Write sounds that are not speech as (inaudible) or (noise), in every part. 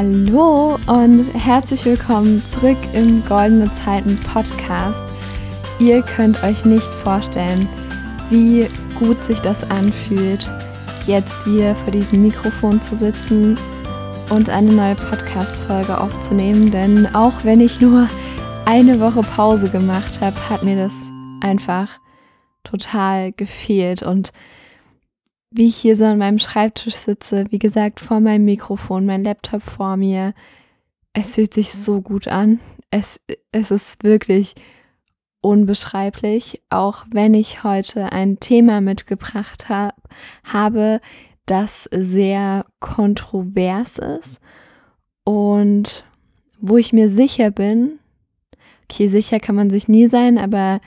Hallo und herzlich willkommen zurück im Goldene Zeiten Podcast. Ihr könnt euch nicht vorstellen, wie gut sich das anfühlt, jetzt wieder vor diesem Mikrofon zu sitzen und eine neue Podcast-Folge aufzunehmen. Denn auch wenn ich nur eine Woche Pause gemacht habe, hat mir das einfach total gefehlt. Und wie ich hier so an meinem Schreibtisch sitze, wie gesagt, vor meinem Mikrofon, mein Laptop vor mir. Es fühlt sich so gut an. Es, es ist wirklich unbeschreiblich, auch wenn ich heute ein Thema mitgebracht hab, habe, das sehr kontrovers ist und wo ich mir sicher bin, okay, sicher kann man sich nie sein, aber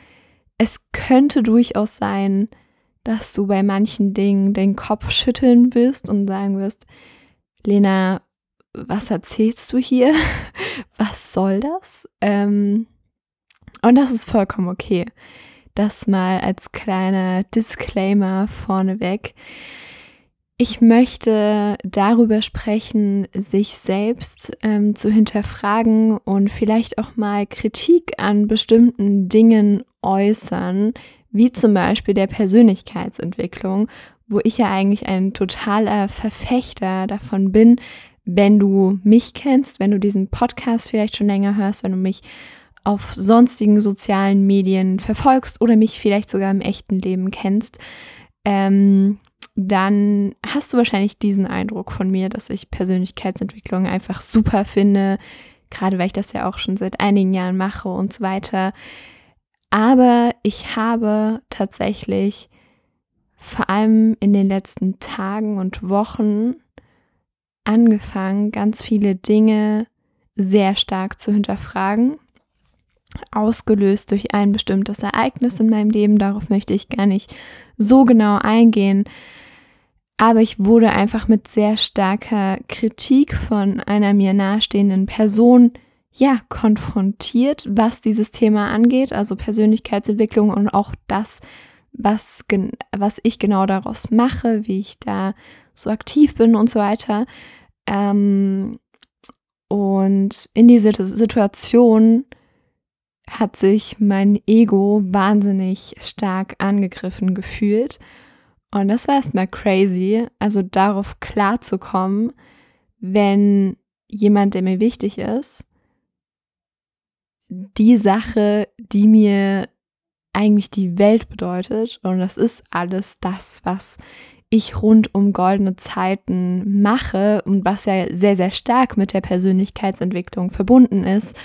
es könnte durchaus sein, dass du bei manchen Dingen den Kopf schütteln wirst und sagen wirst, Lena, was erzählst du hier? (laughs) Was soll das? Ähm, und das ist vollkommen okay. Das mal als kleiner Disclaimer vorneweg. Ich möchte darüber sprechen, sich selbst ähm, zu hinterfragen und vielleicht auch mal Kritik an bestimmten Dingen äußern, wie zum Beispiel der Persönlichkeitsentwicklung, wo ich ja eigentlich ein totaler Verfechter davon bin, wenn du mich kennst, wenn du diesen Podcast vielleicht schon länger hörst, wenn du mich auf sonstigen sozialen Medien verfolgst oder mich vielleicht sogar im echten Leben kennst, ähm, dann hast du wahrscheinlich diesen Eindruck von mir, dass ich Persönlichkeitsentwicklung einfach super finde, gerade weil ich das ja auch schon seit einigen Jahren mache und so weiter. Aber ich habe tatsächlich vor allem in den letzten Tagen und Wochen angefangen, ganz viele Dinge sehr stark zu hinterfragen, ausgelöst durch ein bestimmtes Ereignis in meinem Leben. Darauf möchte ich gar nicht so genau eingehen. Aber ich wurde einfach mit sehr starker Kritik von einer mir nahestehenden Person ja, konfrontiert, was dieses Thema angeht, also Persönlichkeitsentwicklung und auch das, was, was ich genau daraus mache, wie ich da so aktiv bin und so weiter. Ähm, und in dieser Situation hat sich mein Ego wahnsinnig stark angegriffen gefühlt. Und das war erstmal crazy, also darauf klarzukommen, wenn jemand, der mir wichtig ist, die Sache, die mir eigentlich die Welt bedeutet. Und das ist alles das, was ich rund um goldene Zeiten mache und was ja sehr, sehr stark mit der Persönlichkeitsentwicklung verbunden ist.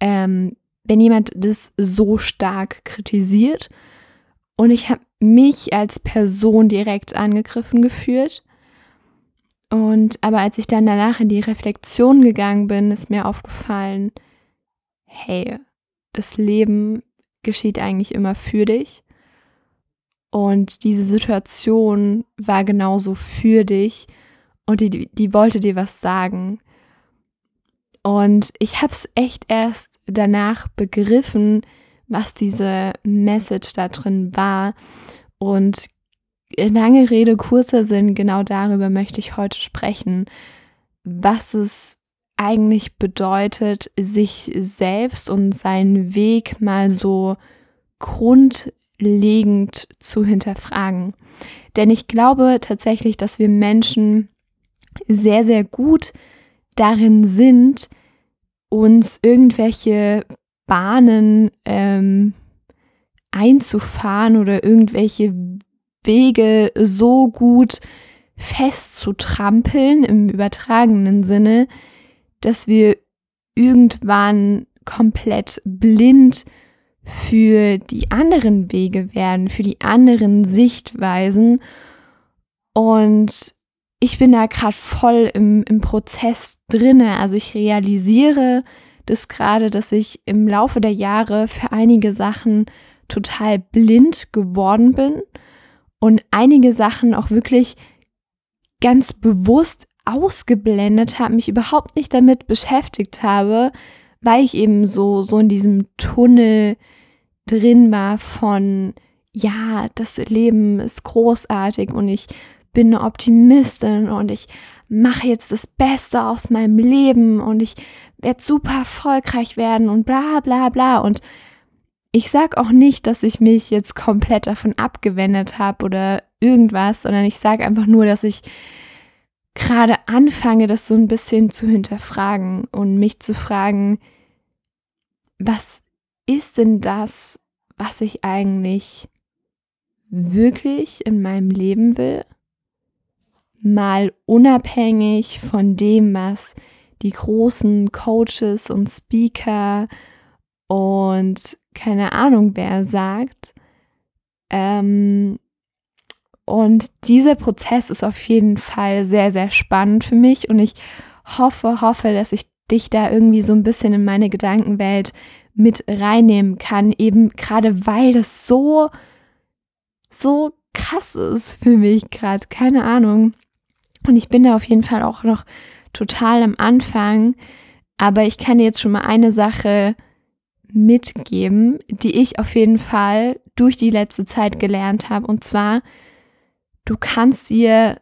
Ähm, wenn jemand das so stark kritisiert und ich habe mich als Person direkt angegriffen gefühlt. Und aber als ich dann danach in die Reflexion gegangen bin, ist mir aufgefallen, hey, das Leben geschieht eigentlich immer für dich. Und diese Situation war genauso für dich und die, die wollte dir was sagen. Und ich habe es echt erst danach begriffen, was diese Message da drin war. Und lange Rede, kurzer Sinn, genau darüber möchte ich heute sprechen, was es eigentlich bedeutet, sich selbst und seinen Weg mal so grundlegend zu hinterfragen. Denn ich glaube tatsächlich, dass wir Menschen sehr, sehr gut darin sind, uns irgendwelche Bahnen ähm, einzufahren oder irgendwelche Wege so gut festzutrampeln im übertragenen Sinne, dass wir irgendwann komplett blind für die anderen Wege werden, für die anderen Sichtweisen. Und ich bin da gerade voll im, im Prozess drinne. Also ich realisiere das gerade, dass ich im Laufe der Jahre für einige Sachen total blind geworden bin und einige Sachen auch wirklich ganz bewusst ausgeblendet habe, mich überhaupt nicht damit beschäftigt habe, weil ich eben so, so in diesem Tunnel drin war von, ja, das Leben ist großartig und ich bin eine Optimistin und ich mache jetzt das Beste aus meinem Leben und ich werde super erfolgreich werden und bla bla bla. Und ich sage auch nicht, dass ich mich jetzt komplett davon abgewendet habe oder irgendwas, sondern ich sage einfach nur, dass ich gerade anfange, das so ein bisschen zu hinterfragen und mich zu fragen, was ist denn das, was ich eigentlich wirklich in meinem Leben will? Mal unabhängig von dem, was die großen Coaches und Speaker und keine Ahnung wer sagt. Ähm, und dieser Prozess ist auf jeden Fall sehr, sehr spannend für mich und ich hoffe, hoffe, dass ich dich da irgendwie so ein bisschen in meine Gedankenwelt mit reinnehmen kann, eben gerade weil das so, so krass ist für mich gerade, keine Ahnung. Und ich bin da auf jeden Fall auch noch total am Anfang, aber ich kann dir jetzt schon mal eine Sache mitgeben, die ich auf jeden Fall durch die letzte Zeit gelernt habe. Und zwar, du kannst dir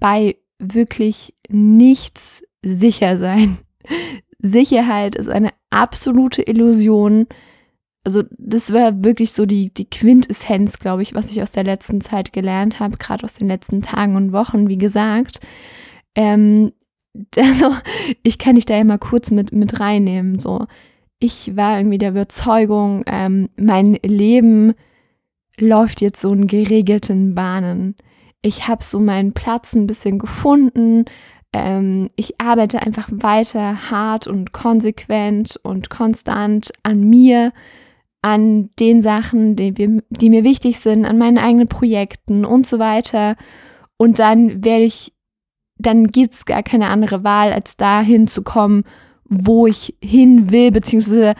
bei wirklich nichts sicher sein. (laughs) Sicherheit ist eine absolute Illusion. Also das war wirklich so die, die Quintessenz, glaube ich, was ich aus der letzten Zeit gelernt habe, gerade aus den letzten Tagen und Wochen, wie gesagt. Ähm, (laughs) also ich kann dich da ja mal kurz mit, mit reinnehmen. So, ich war irgendwie der Überzeugung, ähm, mein Leben läuft jetzt so in geregelten Bahnen. Ich habe so meinen Platz ein bisschen gefunden, ähm, ich arbeite einfach weiter hart und konsequent und konstant an mir, an den Sachen, die, wir, die mir wichtig sind, an meinen eigenen Projekten und so weiter. Und dann werde ich, dann gibt es gar keine andere Wahl, als dahin zu kommen, wo ich hin will, beziehungsweise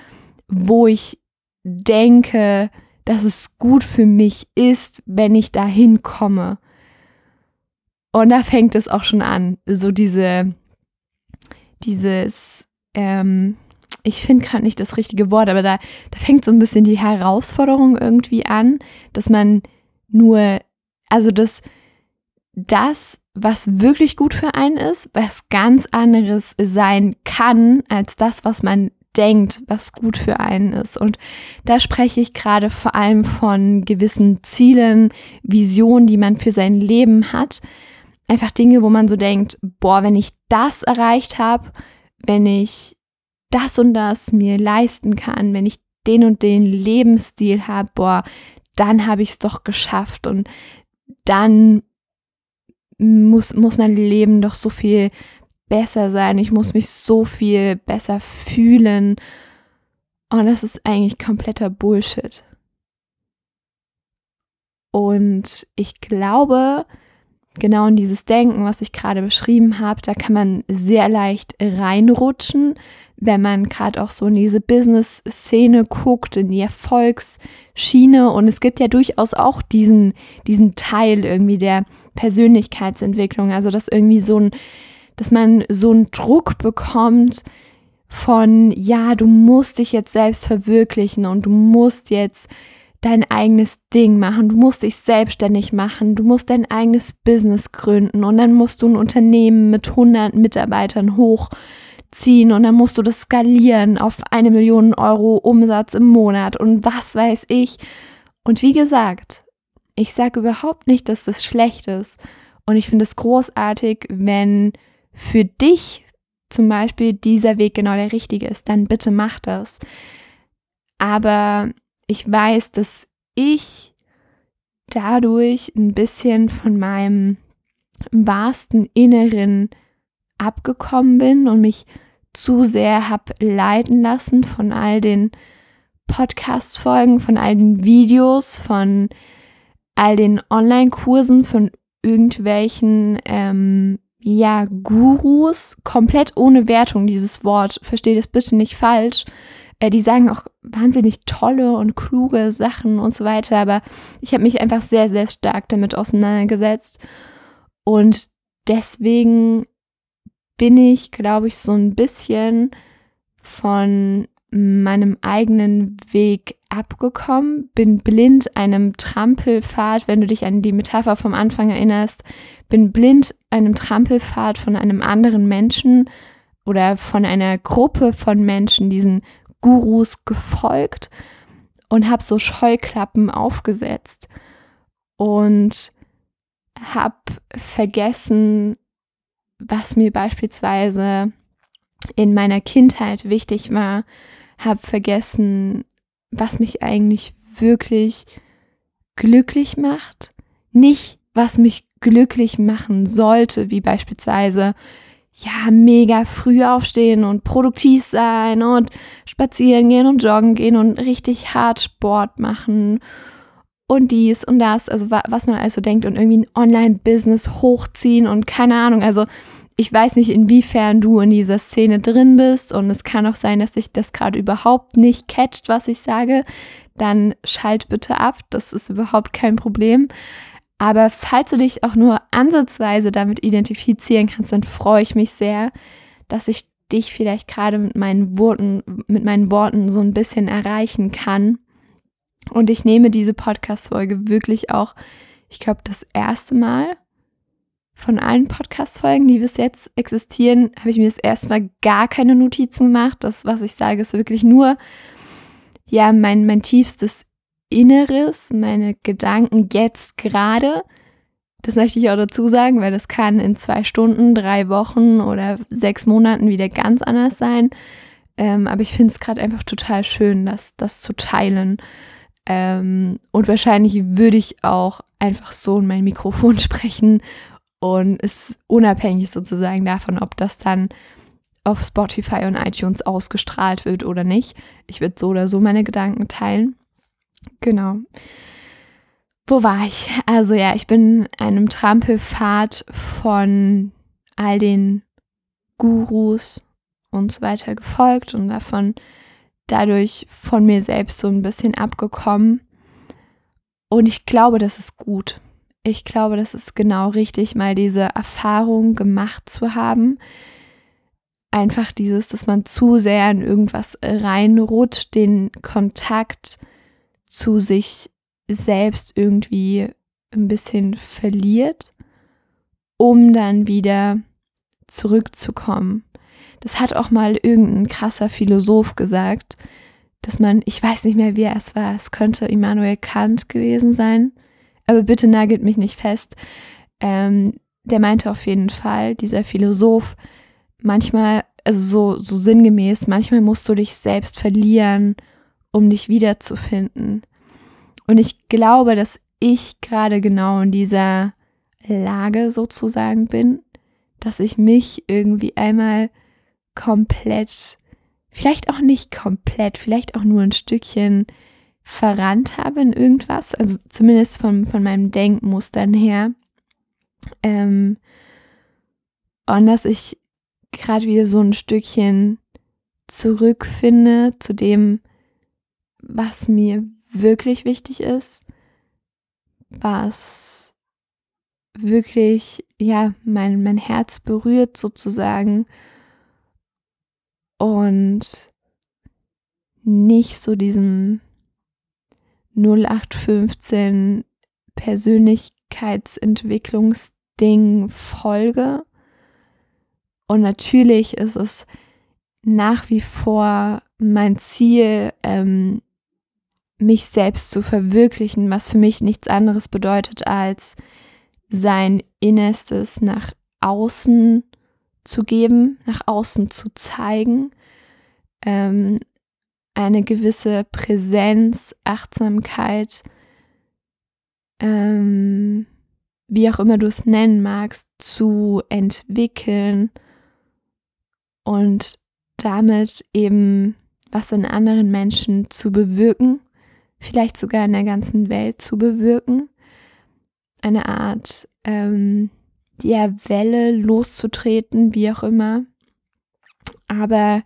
wo ich denke, dass es gut für mich ist, wenn ich dahin komme. Und da fängt es auch schon an. So diese, dieses, ähm, ich finde gerade nicht das richtige Wort, aber da, da fängt so ein bisschen die Herausforderung irgendwie an, dass man nur, also dass das, was wirklich gut für einen ist, was ganz anderes sein kann als das, was man denkt, was gut für einen ist. Und da spreche ich gerade vor allem von gewissen Zielen, Visionen, die man für sein Leben hat einfach Dinge, wo man so denkt, boah, wenn ich das erreicht habe, wenn ich das und das mir leisten kann, wenn ich den und den Lebensstil habe, boah, dann habe ich es doch geschafft und dann muss, muss mein Leben doch so viel besser sein, ich muss mich so viel besser fühlen. Und das ist eigentlich kompletter Bullshit. Und ich glaube, genau in dieses Denken, was ich gerade beschrieben habe, da kann man sehr leicht reinrutschen, wenn man gerade auch so in diese Business-Szene guckt, in die Erfolgsschiene. Und es gibt ja durchaus auch diesen, diesen Teil irgendwie der Persönlichkeitsentwicklung. Also, dass irgendwie so ein, dass man so einen Druck bekommt von, ja, du musst dich jetzt selbst verwirklichen und du musst jetzt dein eigenes Ding machen, du musst dich selbstständig machen, du musst dein eigenes Business gründen. Und dann musst du ein Unternehmen mit 100 Mitarbeitern hochziehen. Und dann musst du das skalieren auf eine Million Euro Umsatz im Monat und was weiß ich. Und wie gesagt, ich sage überhaupt nicht, dass das schlecht ist. Und ich finde es großartig, wenn für dich zum Beispiel dieser Weg genau der richtige ist, dann bitte mach das. Aber ich weiß, dass ich dadurch ein bisschen von meinem wahrsten Inneren abgekommen bin und mich zu sehr habe leiten lassen von all den Podcast-Folgen, von all den Videos, von all den Online-Kursen, von irgendwelchen ähm, ja, Gurus, komplett ohne Wertung dieses Wort, versteht es bitte nicht falsch. Äh, die sagen auch wahnsinnig tolle und kluge Sachen und so weiter, aber ich habe mich einfach sehr, sehr stark damit auseinandergesetzt. Und deswegen bin ich, glaube ich, so ein bisschen von meinem eigenen Weg abgekommen, bin blind einem Trampelpfad, wenn du dich an die Metapher vom Anfang erinnerst, bin blind einem Trampelpfad von einem anderen Menschen oder von einer Gruppe von Menschen, diesen Gurus gefolgt und habe so Scheuklappen aufgesetzt und habe vergessen, was mir beispielsweise in meiner Kindheit wichtig war, habe vergessen, was mich eigentlich wirklich glücklich macht, nicht was mich glücklich machen sollte, wie beispielsweise ja, mega früh aufstehen und produktiv sein und spazieren gehen und joggen gehen und richtig hart Sport machen und dies und das, also was man also denkt und irgendwie ein Online-Business hochziehen und keine Ahnung, also ich weiß nicht, inwiefern du in dieser Szene drin bist und es kann auch sein, dass dich das gerade überhaupt nicht catcht, was ich sage, dann schalt bitte ab, das ist überhaupt kein Problem. Aber falls du dich auch nur ansatzweise damit identifizieren kannst, dann freue ich mich sehr, dass ich dich vielleicht gerade mit meinen Worten, mit meinen Worten so ein bisschen erreichen kann. Und ich nehme diese Podcast-Folge wirklich auch, ich glaube, das erste Mal von allen Podcast-Folgen, die bis jetzt existieren, habe ich mir das erste Mal gar keine Notizen gemacht. Das, was ich sage, ist wirklich nur, ja, mein, mein tiefstes Inneres, meine Gedanken jetzt gerade. Das möchte ich auch dazu sagen, weil das kann in zwei Stunden, drei Wochen oder sechs Monaten wieder ganz anders sein. Ähm, aber ich finde es gerade einfach total schön, das, das zu teilen. Ähm, und wahrscheinlich würde ich auch einfach so in mein Mikrofon (laughs) sprechen und ist unabhängig sozusagen davon, ob das dann auf Spotify und iTunes ausgestrahlt wird oder nicht. Ich würde so oder so meine Gedanken teilen. Genau. Wo war ich? Also ja, ich bin einem Trampelpfad von all den Gurus und so weiter gefolgt und davon dadurch von mir selbst so ein bisschen abgekommen. Und ich glaube, das ist gut. Ich glaube, das ist genau richtig, mal diese Erfahrung gemacht zu haben. Einfach dieses, dass man zu sehr in irgendwas reinrutscht, den Kontakt zu sich selbst irgendwie ein bisschen verliert, um dann wieder zurückzukommen. Das hat auch mal irgendein krasser Philosoph gesagt, dass man, ich weiß nicht mehr, wie es war, es könnte Immanuel Kant gewesen sein, aber bitte nagelt mich nicht fest. Ähm, der meinte auf jeden Fall, dieser Philosoph, manchmal, also so, so sinngemäß, manchmal musst du dich selbst verlieren, um dich wiederzufinden. Und ich glaube, dass ich gerade genau in dieser Lage sozusagen bin, dass ich mich irgendwie einmal komplett, vielleicht auch nicht komplett, vielleicht auch nur ein Stückchen verrannt habe in irgendwas, also zumindest von, von meinem Denkmustern her. Ähm, und dass ich gerade wieder so ein Stückchen zurückfinde zu dem, was mir wirklich wichtig ist, was wirklich, ja, mein, mein Herz berührt sozusagen und nicht so diesem 0815 Persönlichkeitsentwicklungsding folge. Und natürlich ist es nach wie vor mein Ziel, ähm, mich selbst zu verwirklichen, was für mich nichts anderes bedeutet, als sein Innerstes nach außen zu geben, nach außen zu zeigen, ähm, eine gewisse Präsenz, Achtsamkeit, ähm, wie auch immer du es nennen magst, zu entwickeln und damit eben was in anderen Menschen zu bewirken vielleicht sogar in der ganzen Welt zu bewirken. Eine Art ähm, ja, Welle loszutreten, wie auch immer. Aber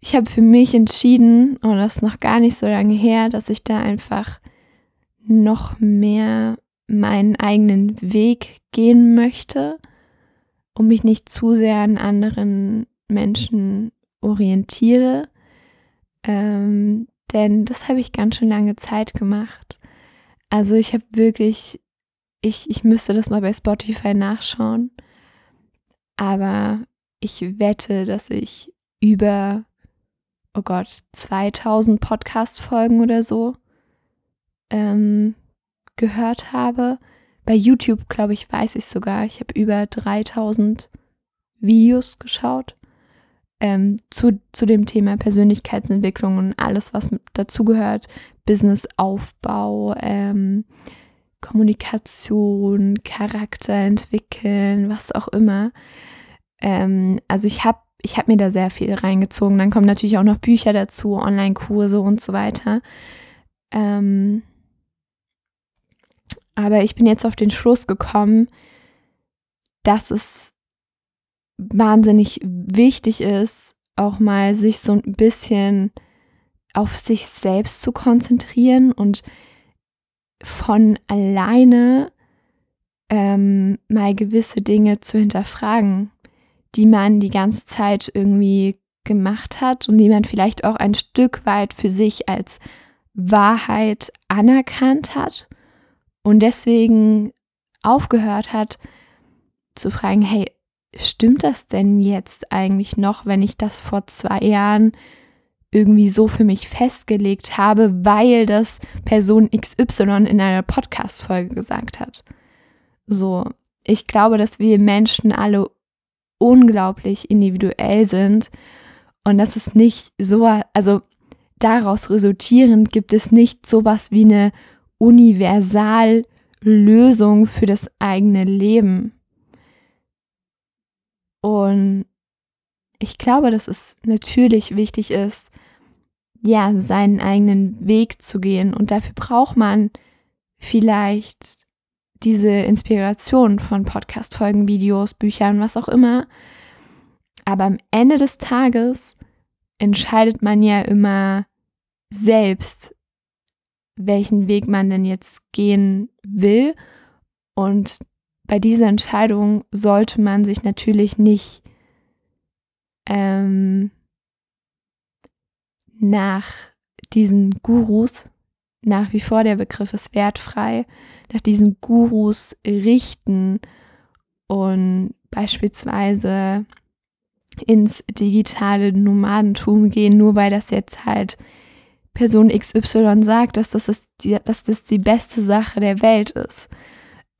ich habe für mich entschieden, und das ist noch gar nicht so lange her, dass ich da einfach noch mehr meinen eigenen Weg gehen möchte, um mich nicht zu sehr an anderen Menschen orientiere, Ähm, denn das habe ich ganz schön lange Zeit gemacht. Also ich habe wirklich, ich, ich müsste das mal bei Spotify nachschauen. Aber ich wette, dass ich über, oh Gott, 2000 Podcast-Folgen oder so ähm, gehört habe. Bei YouTube, glaube ich, weiß ich sogar. Ich habe über 3000 Videos geschaut ähm, zu, zu dem Thema Persönlichkeitsentwicklung und alles, was dazugehört. Businessaufbau, ähm, Kommunikation, Charakter entwickeln, was auch immer. Ähm, also ich habe ich hab mir da sehr viel reingezogen. Dann kommen natürlich auch noch Bücher dazu, Online-Kurse und so weiter. Ähm, aber ich bin jetzt auf den Schluss gekommen, dass es wahnsinnig wichtig ist, auch mal sich so ein bisschen auf sich selbst zu konzentrieren und von alleine ähm, mal gewisse Dinge zu hinterfragen, die man die ganze Zeit irgendwie gemacht hat und die man vielleicht auch ein Stück weit für sich als Wahrheit anerkannt hat und deswegen aufgehört hat zu fragen, hey, stimmt das denn jetzt eigentlich noch, wenn ich das vor zwei Jahren irgendwie so für mich festgelegt habe, weil das Person XY in einer Podcast-Folge gesagt hat? So, ich glaube, dass wir Menschen alle unglaublich individuell sind und dass es nicht so, also daraus resultierend gibt es nicht sowas wie eine Universallösung für das eigene Leben. Und ich glaube, dass es natürlich wichtig ist, ja, seinen eigenen Weg zu gehen. Und dafür braucht man vielleicht diese Inspiration von Podcast-Folgen, Videos, Büchern, was auch immer. Aber am Ende des Tages entscheidet man ja immer selbst, welchen Weg man denn jetzt gehen will. Und bei dieser Entscheidung sollte man sich natürlich nicht ähm, nach diesen Gurus, nach wie vor der Begriff ist wertfrei, nach diesen Gurus richten und beispielsweise ins digitale Nomadentum gehen, nur weil das jetzt halt Person XY sagt, dass das, ist die, dass das die beste Sache der Welt ist.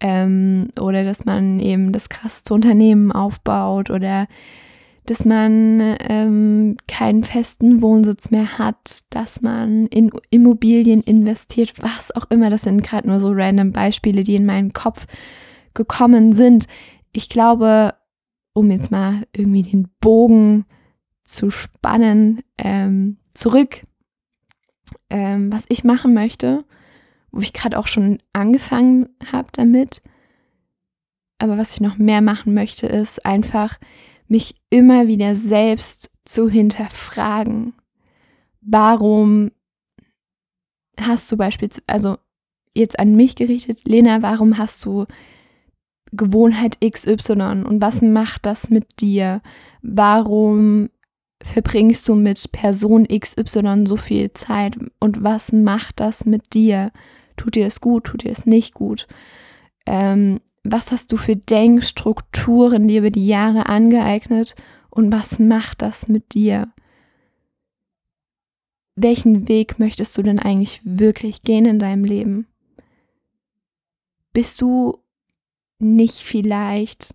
Ähm, oder dass man eben das krasseste Unternehmen aufbaut oder dass man ähm, keinen festen Wohnsitz mehr hat, dass man in Immobilien investiert, was auch immer. Das sind gerade nur so random Beispiele, die in meinen Kopf gekommen sind. Ich glaube, um jetzt mal irgendwie den Bogen zu spannen, ähm, zurück ähm, was ich machen möchte, wo ich gerade auch schon angefangen habe damit. Aber was ich noch mehr machen möchte, ist einfach mich immer wieder selbst zu hinterfragen. Warum hast du beispielsweise, also jetzt an mich gerichtet, Lena, warum hast du Gewohnheit XY und was macht das mit dir? Warum verbringst du mit Person XY so viel Zeit und was macht das mit dir? Tut dir es gut, tut dir es nicht gut? Ähm, was hast du für Denkstrukturen dir über die Jahre angeeignet und was macht das mit dir? Welchen Weg möchtest du denn eigentlich wirklich gehen in deinem Leben? Bist du nicht vielleicht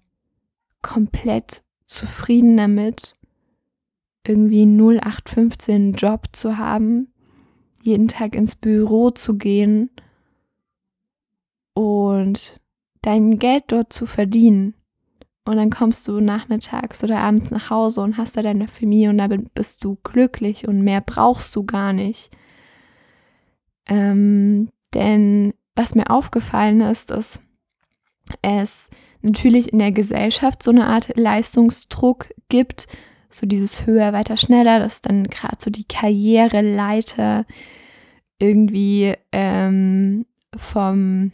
komplett zufrieden damit, irgendwie 0815 Job zu haben, jeden Tag ins Büro zu gehen und dein Geld dort zu verdienen. Und dann kommst du nachmittags oder abends nach Hause und hast da deine Familie und damit bist du glücklich und mehr brauchst du gar nicht. Ähm, denn was mir aufgefallen ist, ist, es natürlich in der Gesellschaft so eine Art Leistungsdruck gibt, so dieses höher, weiter, schneller, dass dann gerade so die Karriereleiter irgendwie ähm, vom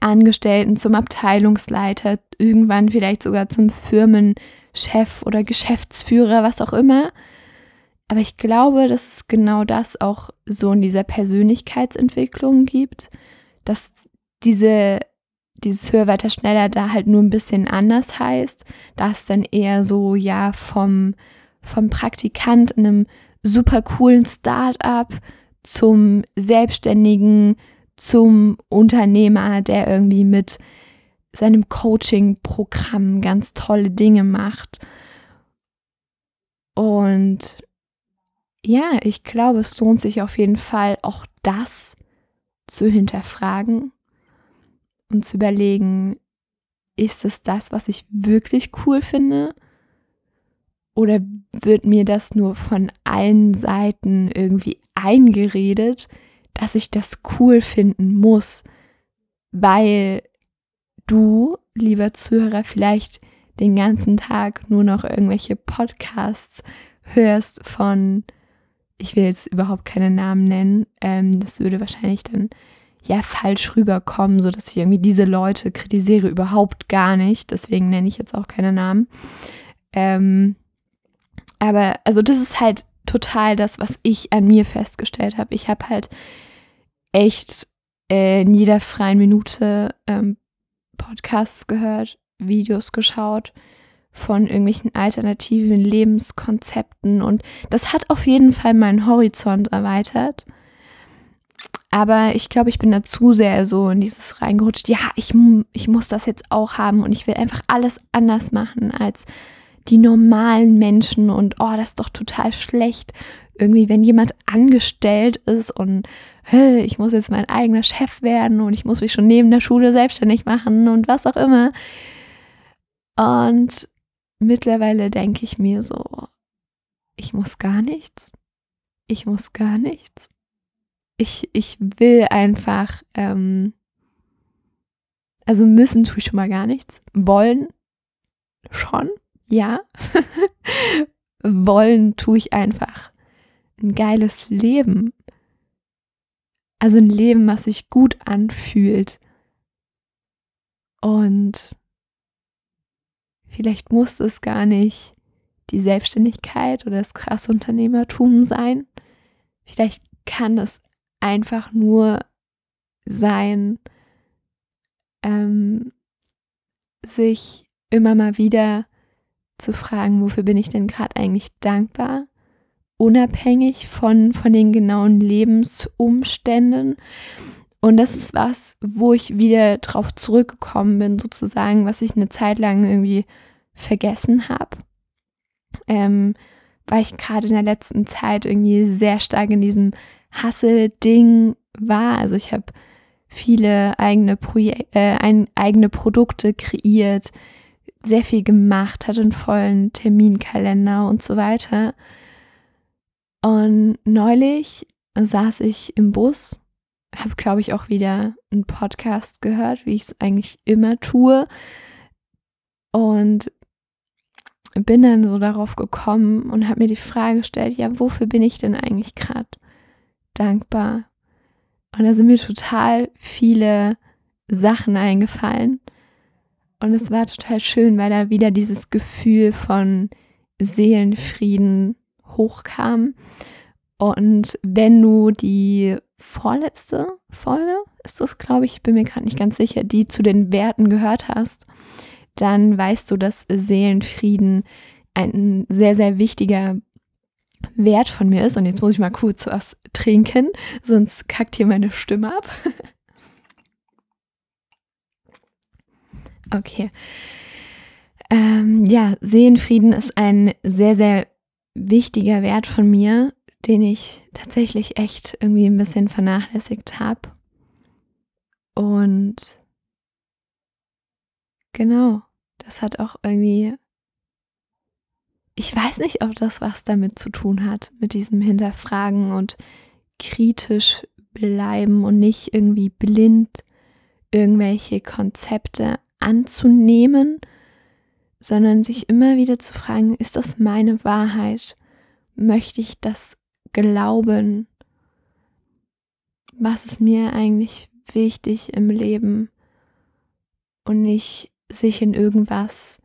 Angestellten zum Abteilungsleiter, irgendwann vielleicht sogar zum Firmenchef oder Geschäftsführer, was auch immer, Aber ich glaube, dass es genau das auch so in dieser Persönlichkeitsentwicklung gibt, dass diese, dieses höher, weiter, schneller da halt nur ein bisschen anders heißt, dass dann eher so, ja, vom, vom Praktikant in einem super coolen Start-up zum Selbstständigen, zum Unternehmer, der irgendwie mit seinem Coaching-Programm ganz tolle Dinge macht. Und ja, ich glaube, es lohnt sich auf jeden Fall auch das zu hinterfragen und zu überlegen, ist es das, was ich wirklich cool finde? Oder wird mir das nur von allen Seiten irgendwie eingeredet, dass ich das cool finden muss, weil du, lieber Zuhörer, vielleicht den ganzen Tag nur noch irgendwelche Podcasts hörst von, ich will jetzt überhaupt keine Namen nennen, ähm, das würde wahrscheinlich dann ja falsch rüberkommen, so dass ich irgendwie diese Leute kritisiere überhaupt gar nicht. Deswegen nenne ich jetzt auch keine Namen. Ähm, aber also das ist halt total das, was ich an mir festgestellt habe. Ich habe halt echt äh, in jeder freien Minute ähm, Podcasts gehört, Videos geschaut von irgendwelchen alternativen Lebenskonzepten und das hat auf jeden Fall meinen Horizont erweitert. Aber ich glaube, ich bin da zu sehr so in dieses reingerutscht. Ja, ich, ich muss das jetzt auch haben und ich will einfach alles anders machen als die normalen Menschen. Und oh, das ist doch total schlecht. Irgendwie, wenn jemand angestellt ist und hey, ich muss jetzt mein eigener Chef werden und ich muss mich schon neben der Schule selbstständig machen und was auch immer. Und mittlerweile denke ich mir so, ich muss gar nichts. Ich muss gar nichts ich, ich will einfach, ähm, also müssen tue ich schon mal gar nichts. Wollen schon, ja. Wollen tue ich einfach ein geiles Leben. Also ein Leben, was sich gut anfühlt. Und vielleicht muss es gar nicht die Selbstständigkeit oder das krasse Unternehmertum sein. Vielleicht kann es einfach nur sein, ähm, sich immer mal wieder zu fragen, wofür bin ich denn gerade eigentlich dankbar, unabhängig von, von den genauen Lebensumständen. Und das ist was, wo ich wieder drauf zurückgekommen bin, sozusagen, was ich eine Zeit lang irgendwie vergessen habe. Ähm, weil ich gerade in der letzten Zeit irgendwie sehr stark in diesem Hustle-Ding war. Also ich habe viele eigene, Projek äh, eigene Produkte kreiert, sehr viel gemacht, hatte einen vollen Terminkalender und so weiter. Und neulich saß ich im Bus, habe, glaube ich, auch wieder einen Podcast gehört, wie ich es eigentlich immer tue. Und bin dann so darauf gekommen und habe mir die Frage gestellt, ja, wofür bin ich denn eigentlich gerade dankbar. Und da sind mir total viele Sachen eingefallen. Und es war total schön, weil da wieder dieses Gefühl von Seelenfrieden hochkam. Und wenn du die vorletzte Folge, ist das, glaube ich, bin mir gerade nicht ganz sicher, die zu den Werten gehört hast, dann weißt du, dass Seelenfrieden ein sehr, sehr wichtiger Wert von mir ist. Und jetzt muss ich mal kurz was trinken, sonst kackt hier meine Stimme ab. (laughs) okay. Ähm, ja, Seelenfrieden ist ein sehr, sehr wichtiger Wert von mir, den ich tatsächlich echt irgendwie ein bisschen vernachlässigt habe. Und genau, das hat auch irgendwie ich weiß nicht, ob das was damit zu tun hat, mit diesem Hinterfragen und kritisch bleiben und nicht irgendwie blind irgendwelche Konzepte anzunehmen, sondern sich immer wieder zu fragen, ist das meine Wahrheit? Möchte ich das glauben? Was ist mir eigentlich wichtig im Leben? Und nicht sich in irgendwas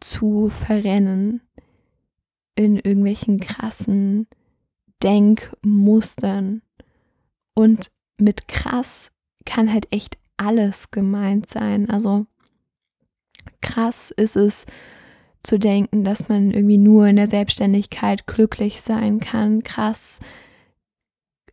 zu verrennen in irgendwelchen krassen Denkmustern. Und mit krass kann halt echt alles gemeint sein. Also krass ist es zu denken, dass man irgendwie nur in der Selbstständigkeit glücklich sein kann. Krass,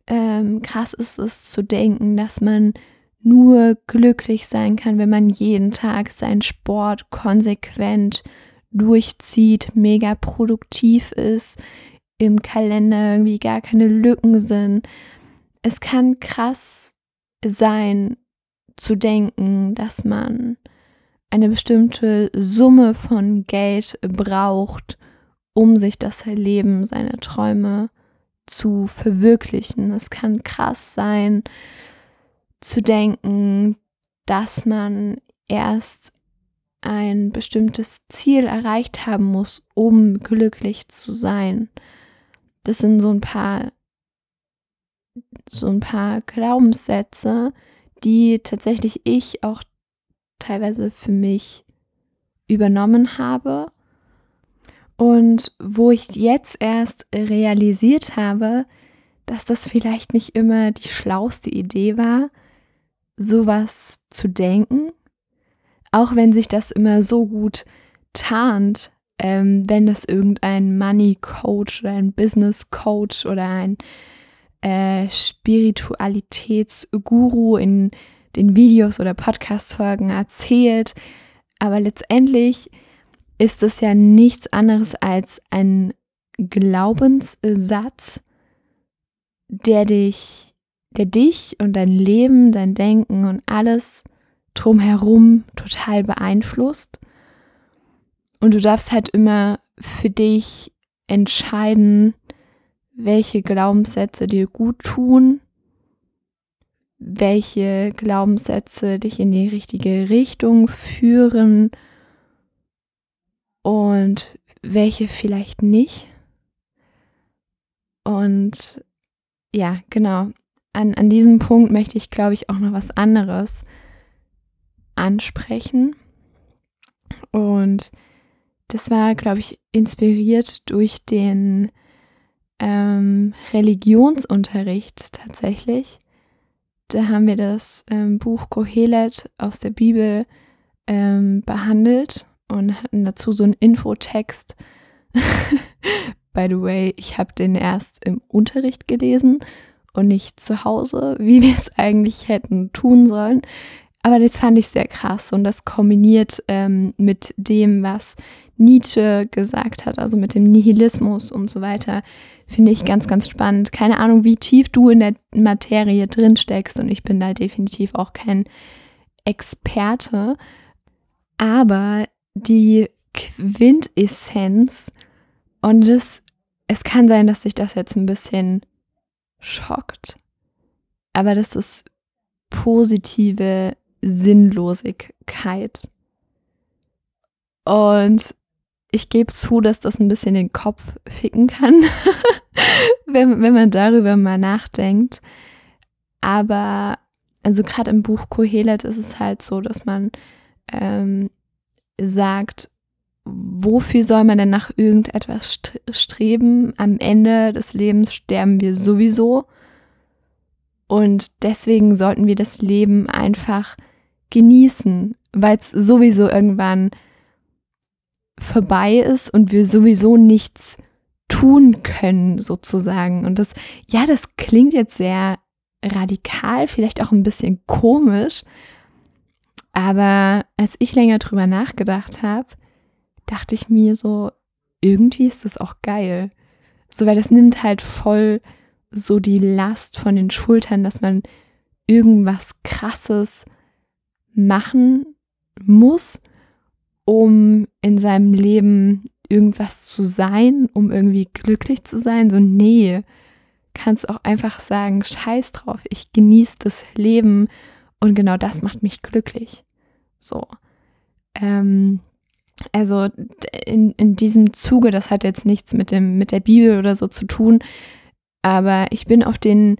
ähm, krass ist es zu denken, dass man nur glücklich sein kann, wenn man jeden Tag seinen Sport konsequent durchzieht, mega produktiv ist, im Kalender irgendwie gar keine Lücken sind. Es kann krass sein zu denken, dass man eine bestimmte Summe von Geld braucht, um sich das Leben, seine Träume zu verwirklichen. Es kann krass sein zu denken, dass man erst ein bestimmtes Ziel erreicht haben muss, um glücklich zu sein. Das sind so ein paar so ein paar Glaubenssätze, die tatsächlich ich auch teilweise für mich übernommen habe. Und wo ich jetzt erst realisiert habe, dass das vielleicht nicht immer die schlauste Idee war, sowas zu denken, auch wenn sich das immer so gut tarnt, ähm, wenn das irgendein Money Coach oder ein Business Coach oder ein äh, Spiritualitätsguru in den Videos oder Podcast-Folgen erzählt. Aber letztendlich ist es ja nichts anderes als ein Glaubenssatz, der dich, der dich und dein Leben, dein Denken und alles drumherum total beeinflusst. Und du darfst halt immer für dich entscheiden, welche Glaubenssätze dir gut tun, welche Glaubenssätze dich in die richtige Richtung führen und welche vielleicht nicht. Und ja, genau. An, an diesem Punkt möchte ich, glaube ich, auch noch was anderes ansprechen. Und das war, glaube ich, inspiriert durch den ähm, Religionsunterricht tatsächlich. Da haben wir das ähm, Buch Kohelet aus der Bibel ähm, behandelt und hatten dazu so einen Infotext. (laughs) By the way, ich habe den erst im Unterricht gelesen und nicht zu Hause, wie wir es eigentlich hätten tun sollen. Aber das fand ich sehr krass und das kombiniert ähm, mit dem, was Nietzsche gesagt hat, also mit dem Nihilismus und so weiter, finde ich ganz, ganz spannend. Keine Ahnung, wie tief du in der Materie drin steckst und ich bin da definitiv auch kein Experte. Aber die Quintessenz und das, es kann sein, dass sich das jetzt ein bisschen schockt, aber das ist positive Sinnlosigkeit. Und ich gebe zu, dass das ein bisschen den Kopf ficken kann, (laughs) wenn, wenn man darüber mal nachdenkt. Aber also gerade im Buch Kohelet ist es halt so, dass man ähm, sagt, wofür soll man denn nach irgendetwas streben? Am Ende des Lebens sterben wir sowieso. Und deswegen sollten wir das Leben einfach genießen, weil es sowieso irgendwann vorbei ist und wir sowieso nichts tun können, sozusagen. Und das, ja, das klingt jetzt sehr radikal, vielleicht auch ein bisschen komisch, aber als ich länger drüber nachgedacht habe, dachte ich mir so, irgendwie ist das auch geil. So, weil das nimmt halt voll so die Last von den Schultern, dass man irgendwas Krasses machen muss, um in seinem Leben irgendwas zu sein, um irgendwie glücklich zu sein. So, nee, kannst auch einfach sagen, scheiß drauf, ich genieße das Leben und genau das macht mich glücklich. So. Ähm, also in, in diesem Zuge, das hat jetzt nichts mit, dem, mit der Bibel oder so zu tun, aber ich bin auf den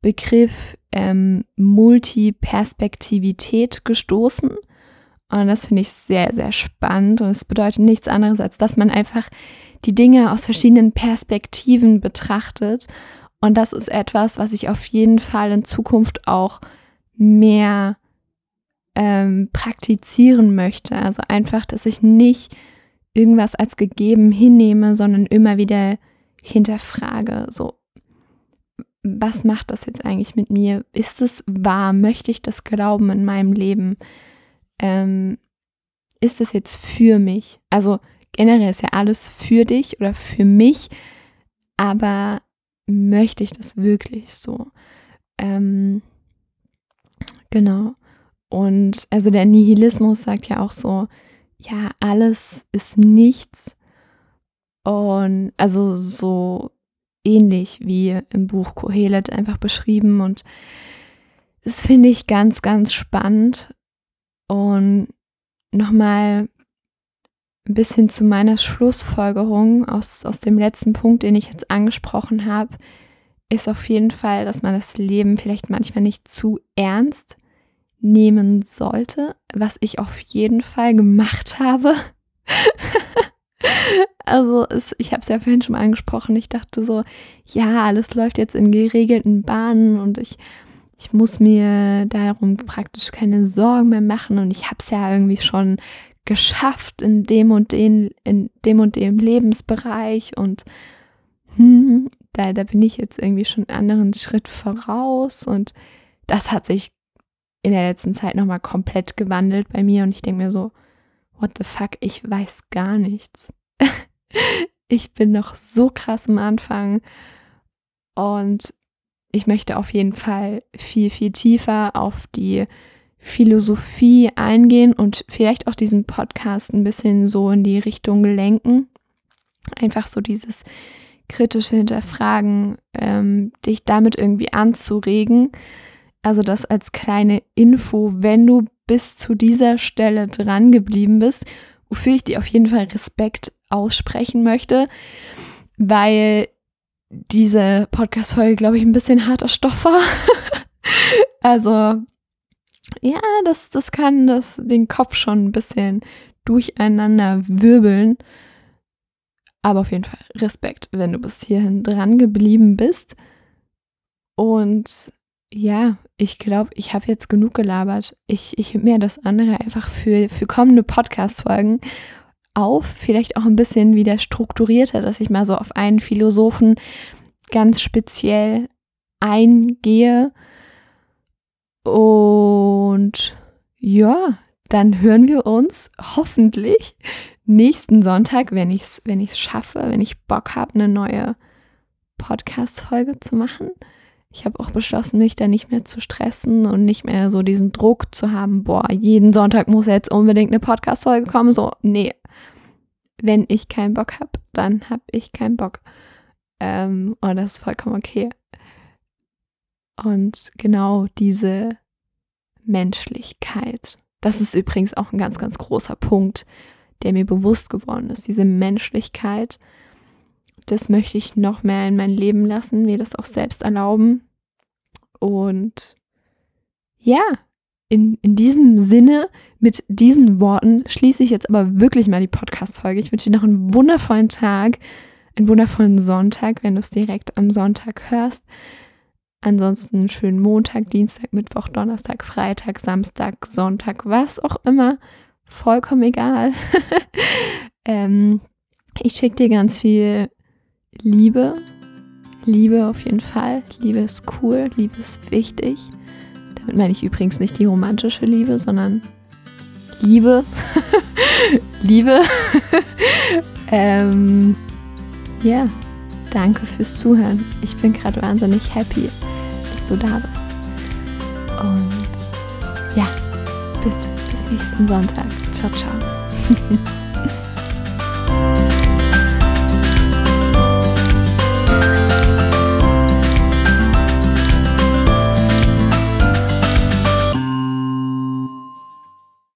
Begriff ähm, Multiperspektivität gestoßen Und das finde ich sehr, sehr spannend. Und es bedeutet nichts anderes, als dass man einfach die Dinge aus verschiedenen Perspektiven betrachtet. Und das ist etwas, was ich auf jeden Fall in Zukunft auch mehr ähm, praktizieren möchte. Also einfach, dass ich nicht irgendwas als gegeben hinnehme, sondern immer wieder hinterfrage. So, was macht das jetzt eigentlich mit mir? Ist es wahr? Möchte ich das glauben in meinem Leben? Ähm, ist es jetzt für mich? Also generell ist ja alles für dich oder für mich, aber möchte ich das wirklich so? Ähm, genau. Und also der Nihilismus sagt ja auch so, ja, alles ist nichts. Und also so ähnlich wie im Buch Kohelet einfach beschrieben. Und das finde ich ganz, ganz spannend. Und nochmal ein bisschen zu meiner Schlussfolgerung aus, aus dem letzten Punkt, den ich jetzt angesprochen habe, ist auf jeden Fall, dass man das Leben vielleicht manchmal nicht zu ernst nehmen sollte, was ich auf jeden Fall gemacht habe. (laughs) also es, ich habe es ja vorhin schon mal angesprochen. Ich dachte so, ja, alles läuft jetzt in geregelten Bahnen und ich, ich muss mir darum praktisch keine Sorgen mehr machen. Und ich habe es ja irgendwie schon geschafft in dem und den, in dem und dem Lebensbereich. Und hm, da, da bin ich jetzt irgendwie schon einen anderen Schritt voraus. Und das hat sich in der letzten Zeit nochmal komplett gewandelt bei mir. Und ich denke mir so, what the fuck, ich weiß gar nichts. (laughs) ich bin noch so krass am Anfang und ich möchte auf jeden Fall viel, viel tiefer auf die Philosophie eingehen und vielleicht auch diesen Podcast ein bisschen so in die Richtung lenken. Einfach so dieses kritische Hinterfragen, ähm, dich damit irgendwie anzuregen. Also das als kleine Info, wenn du bis zu dieser Stelle dran geblieben bist, wofür ich dir auf jeden Fall Respekt aussprechen möchte, weil diese Podcast-Folge, glaube ich, ein bisschen harter Stoff war. (laughs) also, ja, das, das kann das, den Kopf schon ein bisschen durcheinander wirbeln. Aber auf jeden Fall Respekt, wenn du bis hierhin dran geblieben bist. Und ja, ich glaube, ich habe jetzt genug gelabert. Ich, ich mir das andere einfach für, für kommende Podcast-Folgen auf. Vielleicht auch ein bisschen wieder strukturierter, dass ich mal so auf einen Philosophen ganz speziell eingehe. Und ja, dann hören wir uns hoffentlich nächsten Sonntag, wenn ich es wenn schaffe, wenn ich Bock habe, eine neue Podcast-Folge zu machen ich habe auch beschlossen, mich da nicht mehr zu stressen und nicht mehr so diesen Druck zu haben, boah, jeden Sonntag muss jetzt unbedingt eine Podcast-Folge kommen. So, nee. Wenn ich keinen Bock habe, dann habe ich keinen Bock. Ähm, und das ist vollkommen okay. Und genau diese Menschlichkeit, das ist übrigens auch ein ganz, ganz großer Punkt, der mir bewusst geworden ist. Diese Menschlichkeit, das möchte ich noch mehr in mein Leben lassen, mir das auch selbst erlauben. Und ja, in, in diesem Sinne, mit diesen Worten schließe ich jetzt aber wirklich mal die Podcast-Folge. Ich wünsche dir noch einen wundervollen Tag, einen wundervollen Sonntag, wenn du es direkt am Sonntag hörst. Ansonsten einen schönen Montag, Dienstag, Mittwoch, Donnerstag, Freitag, Samstag, Sonntag, was auch immer. Vollkommen egal. (laughs) ähm, ich schicke dir ganz viel Liebe. Liebe auf jeden Fall. Liebe ist cool, Liebe ist wichtig. Damit meine ich übrigens nicht die romantische Liebe, sondern Liebe. (laughs) Liebe. (laughs) ähm, ja, danke fürs Zuhören. Ich bin gerade wahnsinnig happy, dass du da bist. Und ja, bis, bis nächsten Sonntag. Ciao, ciao. (laughs)